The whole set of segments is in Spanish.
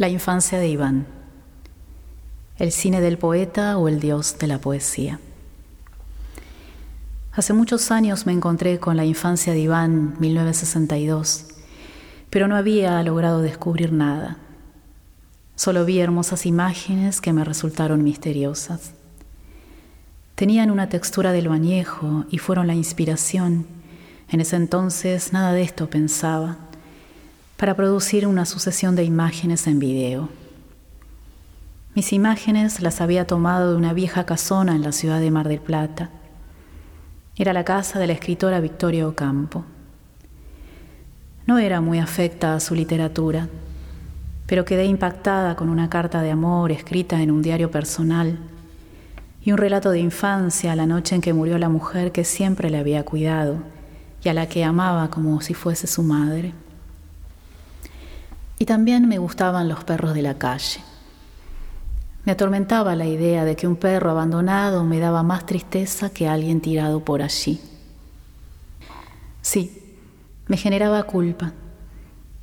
La infancia de Iván. El cine del poeta o el dios de la poesía. Hace muchos años me encontré con la infancia de Iván, 1962, pero no había logrado descubrir nada. Solo vi hermosas imágenes que me resultaron misteriosas. Tenían una textura del bañejo y fueron la inspiración. En ese entonces nada de esto pensaba para producir una sucesión de imágenes en video. Mis imágenes las había tomado de una vieja casona en la ciudad de Mar del Plata. Era la casa de la escritora Victoria Ocampo. No era muy afecta a su literatura, pero quedé impactada con una carta de amor escrita en un diario personal y un relato de infancia la noche en que murió la mujer que siempre le había cuidado y a la que amaba como si fuese su madre. Y también me gustaban los perros de la calle. Me atormentaba la idea de que un perro abandonado me daba más tristeza que alguien tirado por allí. Sí, me generaba culpa.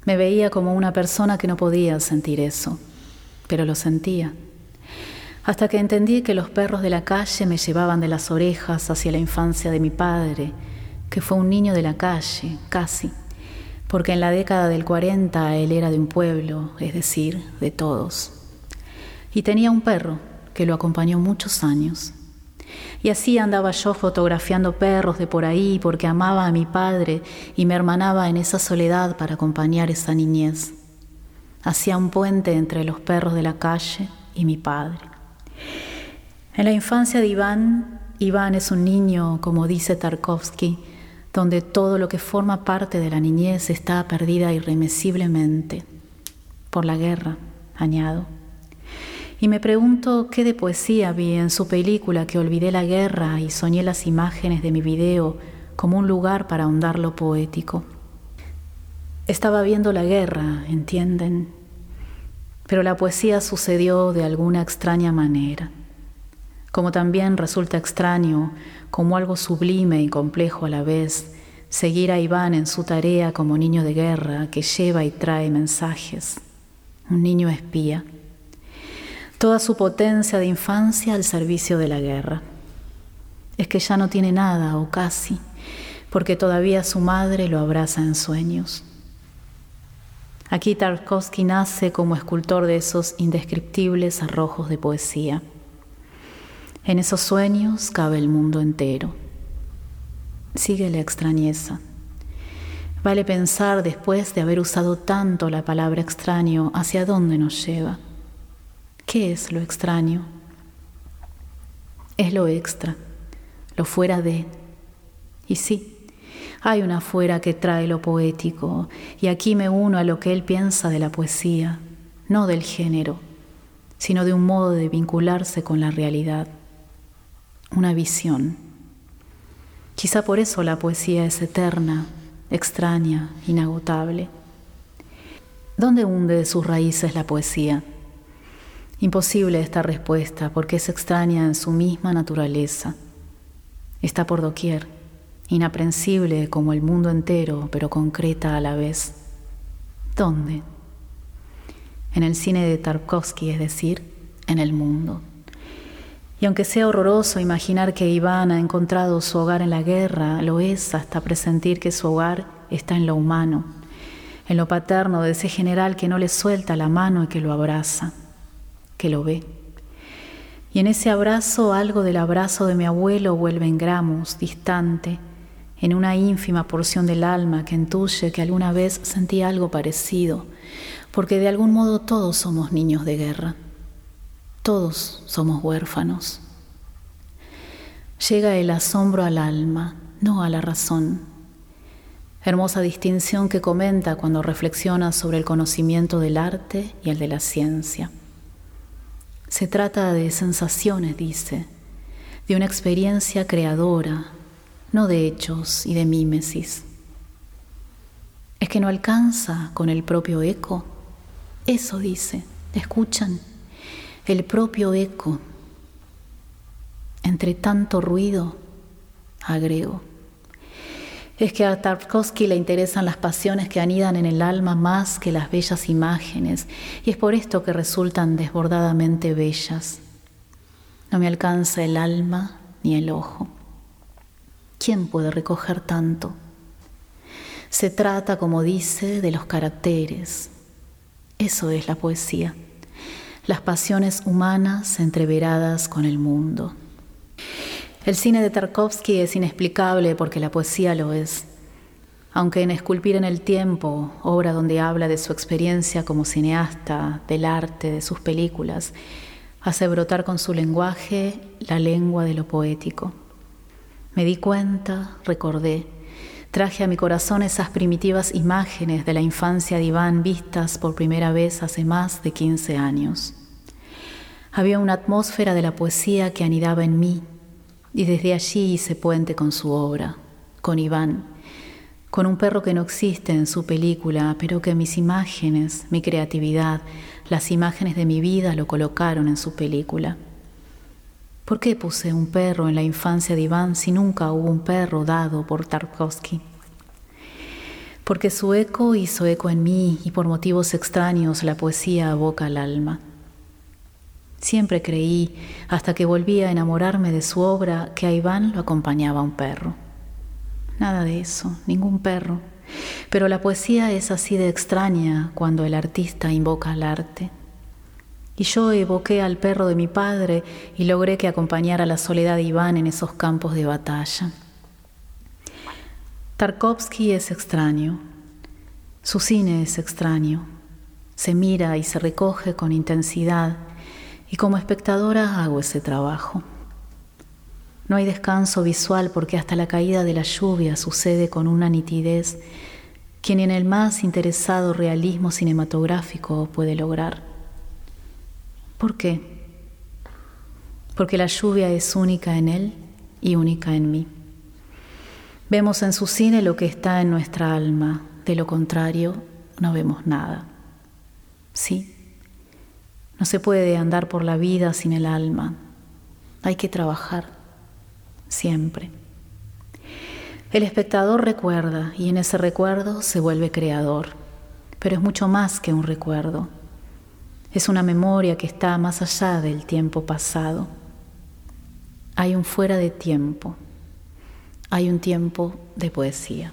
Me veía como una persona que no podía sentir eso, pero lo sentía. Hasta que entendí que los perros de la calle me llevaban de las orejas hacia la infancia de mi padre, que fue un niño de la calle, casi porque en la década del 40 él era de un pueblo, es decir, de todos. Y tenía un perro que lo acompañó muchos años. Y así andaba yo fotografiando perros de por ahí porque amaba a mi padre y me hermanaba en esa soledad para acompañar esa niñez. Hacía un puente entre los perros de la calle y mi padre. En la infancia de Iván, Iván es un niño, como dice Tarkovsky, donde todo lo que forma parte de la niñez está perdida irremisiblemente por la guerra, añado. Y me pregunto qué de poesía vi en su película que olvidé la guerra y soñé las imágenes de mi video como un lugar para ahondar lo poético. Estaba viendo la guerra, ¿entienden? Pero la poesía sucedió de alguna extraña manera como también resulta extraño, como algo sublime y complejo a la vez, seguir a Iván en su tarea como niño de guerra que lleva y trae mensajes, un niño espía, toda su potencia de infancia al servicio de la guerra. Es que ya no tiene nada o casi, porque todavía su madre lo abraza en sueños. Aquí Tarkovsky nace como escultor de esos indescriptibles arrojos de poesía. En esos sueños cabe el mundo entero. Sigue la extrañeza. Vale pensar después de haber usado tanto la palabra extraño hacia dónde nos lleva. ¿Qué es lo extraño? Es lo extra, lo fuera de. Y sí, hay una fuera que trae lo poético, y aquí me uno a lo que él piensa de la poesía, no del género, sino de un modo de vincularse con la realidad una visión. Quizá por eso la poesía es eterna, extraña, inagotable. ¿Dónde hunde sus raíces la poesía? Imposible esta respuesta porque es extraña en su misma naturaleza. Está por doquier, inaprensible como el mundo entero, pero concreta a la vez. ¿Dónde? En el cine de Tarkovsky, es decir, en el mundo. Y aunque sea horroroso imaginar que Iván ha encontrado su hogar en la guerra, lo es hasta presentir que su hogar está en lo humano, en lo paterno de ese general que no le suelta la mano y que lo abraza, que lo ve. Y en ese abrazo algo del abrazo de mi abuelo vuelve en gramos, distante, en una ínfima porción del alma que intuye que alguna vez sentí algo parecido, porque de algún modo todos somos niños de guerra. Todos somos huérfanos. Llega el asombro al alma, no a la razón. Hermosa distinción que comenta cuando reflexiona sobre el conocimiento del arte y el de la ciencia. Se trata de sensaciones, dice, de una experiencia creadora, no de hechos y de mímesis. Es que no alcanza con el propio eco. Eso dice, escuchan el propio eco. Entre tanto ruido, agrego. Es que a Tarkovsky le interesan las pasiones que anidan en el alma más que las bellas imágenes, y es por esto que resultan desbordadamente bellas. No me alcanza el alma ni el ojo. ¿Quién puede recoger tanto? Se trata, como dice, de los caracteres. Eso es la poesía. Las pasiones humanas entreveradas con el mundo. El cine de Tarkovsky es inexplicable porque la poesía lo es. Aunque en Esculpir en el Tiempo, obra donde habla de su experiencia como cineasta, del arte, de sus películas, hace brotar con su lenguaje la lengua de lo poético. Me di cuenta, recordé, traje a mi corazón esas primitivas imágenes de la infancia de Iván vistas por primera vez hace más de 15 años. Había una atmósfera de la poesía que anidaba en mí y desde allí hice puente con su obra, con Iván, con un perro que no existe en su película, pero que mis imágenes, mi creatividad, las imágenes de mi vida lo colocaron en su película. ¿Por qué puse un perro en la infancia de Iván si nunca hubo un perro dado por Tarkovsky? Porque su eco hizo eco en mí y por motivos extraños la poesía aboca al alma. Siempre creí, hasta que volví a enamorarme de su obra, que a Iván lo acompañaba un perro. Nada de eso, ningún perro. Pero la poesía es así de extraña cuando el artista invoca al arte. Y yo evoqué al perro de mi padre y logré que acompañara la soledad de Iván en esos campos de batalla. Tarkovsky es extraño, su cine es extraño, se mira y se recoge con intensidad y como espectadora hago ese trabajo. No hay descanso visual porque hasta la caída de la lluvia sucede con una nitidez que ni en el más interesado realismo cinematográfico puede lograr. ¿Por qué? Porque la lluvia es única en él y única en mí. Vemos en su cine lo que está en nuestra alma, de lo contrario no vemos nada. Sí, no se puede andar por la vida sin el alma, hay que trabajar siempre. El espectador recuerda y en ese recuerdo se vuelve creador, pero es mucho más que un recuerdo es una memoria que está más allá del tiempo pasado. Hay un fuera de tiempo. Hay un tiempo de poesía.